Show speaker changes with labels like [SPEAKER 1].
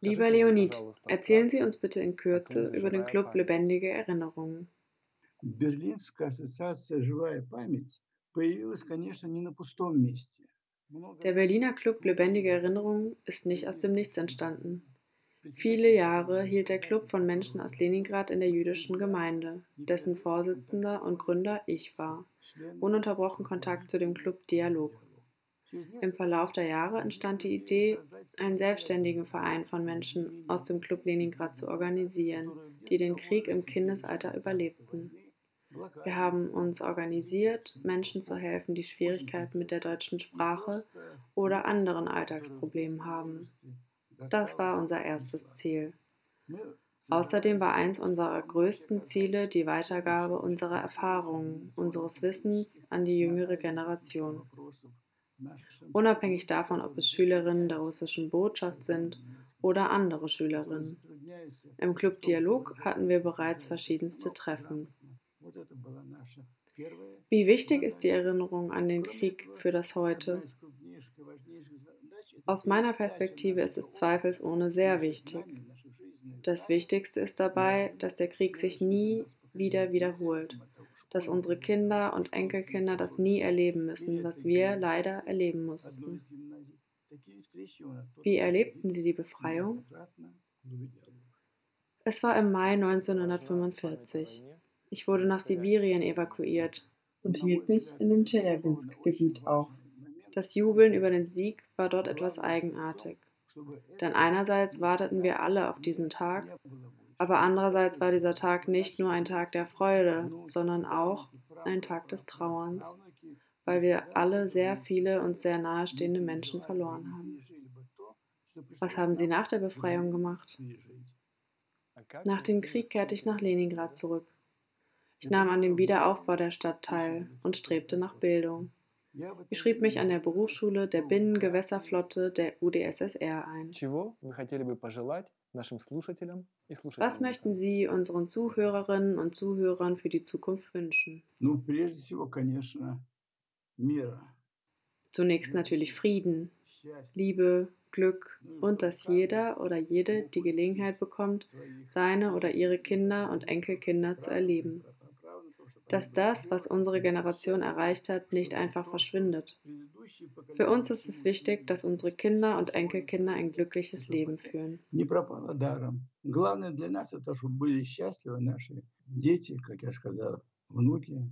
[SPEAKER 1] Lieber Leonid, erzählen Sie uns bitte in Kürze über den Club Lebendige Erinnerungen. Der Berliner Club Lebendige Erinnerungen ist nicht aus dem Nichts entstanden. Viele Jahre hielt der Club von Menschen aus Leningrad in der jüdischen Gemeinde, dessen Vorsitzender und Gründer ich war. Ununterbrochen Kontakt zu dem Club Dialog. Im Verlauf der Jahre entstand die Idee, einen selbstständigen Verein von Menschen aus dem Club Leningrad zu organisieren, die den Krieg im Kindesalter überlebten. Wir haben uns organisiert, Menschen zu helfen, die Schwierigkeiten mit der deutschen Sprache oder anderen Alltagsproblemen haben. Das war unser erstes Ziel. Außerdem war eins unserer größten Ziele die Weitergabe unserer Erfahrungen, unseres Wissens an die jüngere Generation. Unabhängig davon, ob es Schülerinnen der russischen Botschaft sind oder andere Schülerinnen. Im Club Dialog hatten wir bereits verschiedenste Treffen. Wie wichtig ist die Erinnerung an den Krieg für das Heute? Aus meiner Perspektive ist es zweifelsohne sehr wichtig. Das Wichtigste ist dabei, dass der Krieg sich nie wieder wiederholt, dass unsere Kinder und Enkelkinder das nie erleben müssen, was wir leider erleben mussten. Wie erlebten Sie die Befreiung? Es war im Mai 1945. Ich wurde nach Sibirien evakuiert und hielt mich in dem Tscheljabinsk-Gebiet auf. Das Jubeln über den Sieg war dort etwas eigenartig. Denn einerseits warteten wir alle auf diesen Tag, aber andererseits war dieser Tag nicht nur ein Tag der Freude, sondern auch ein Tag des Trauerns, weil wir alle sehr viele und sehr nahestehende Menschen verloren haben. Was haben Sie nach der Befreiung gemacht? Nach dem Krieg kehrte ich nach Leningrad zurück. Ich nahm an dem Wiederaufbau der Stadt teil und strebte nach Bildung. Ich schrieb mich an der Berufsschule der Binnengewässerflotte der UdSSR ein. Was möchten Sie unseren Zuhörerinnen und Zuhörern für die Zukunft wünschen? Zunächst natürlich Frieden, Liebe, Glück und dass jeder oder jede die Gelegenheit bekommt, seine oder ihre Kinder und Enkelkinder zu erleben dass das, was unsere Generation erreicht hat, nicht einfach verschwindet. Für uns ist es wichtig, dass unsere Kinder und Enkelkinder ein glückliches Leben führen.
[SPEAKER 2] Главное для нас это, чтобы были счастливы наши дети, как я сказал, внуки,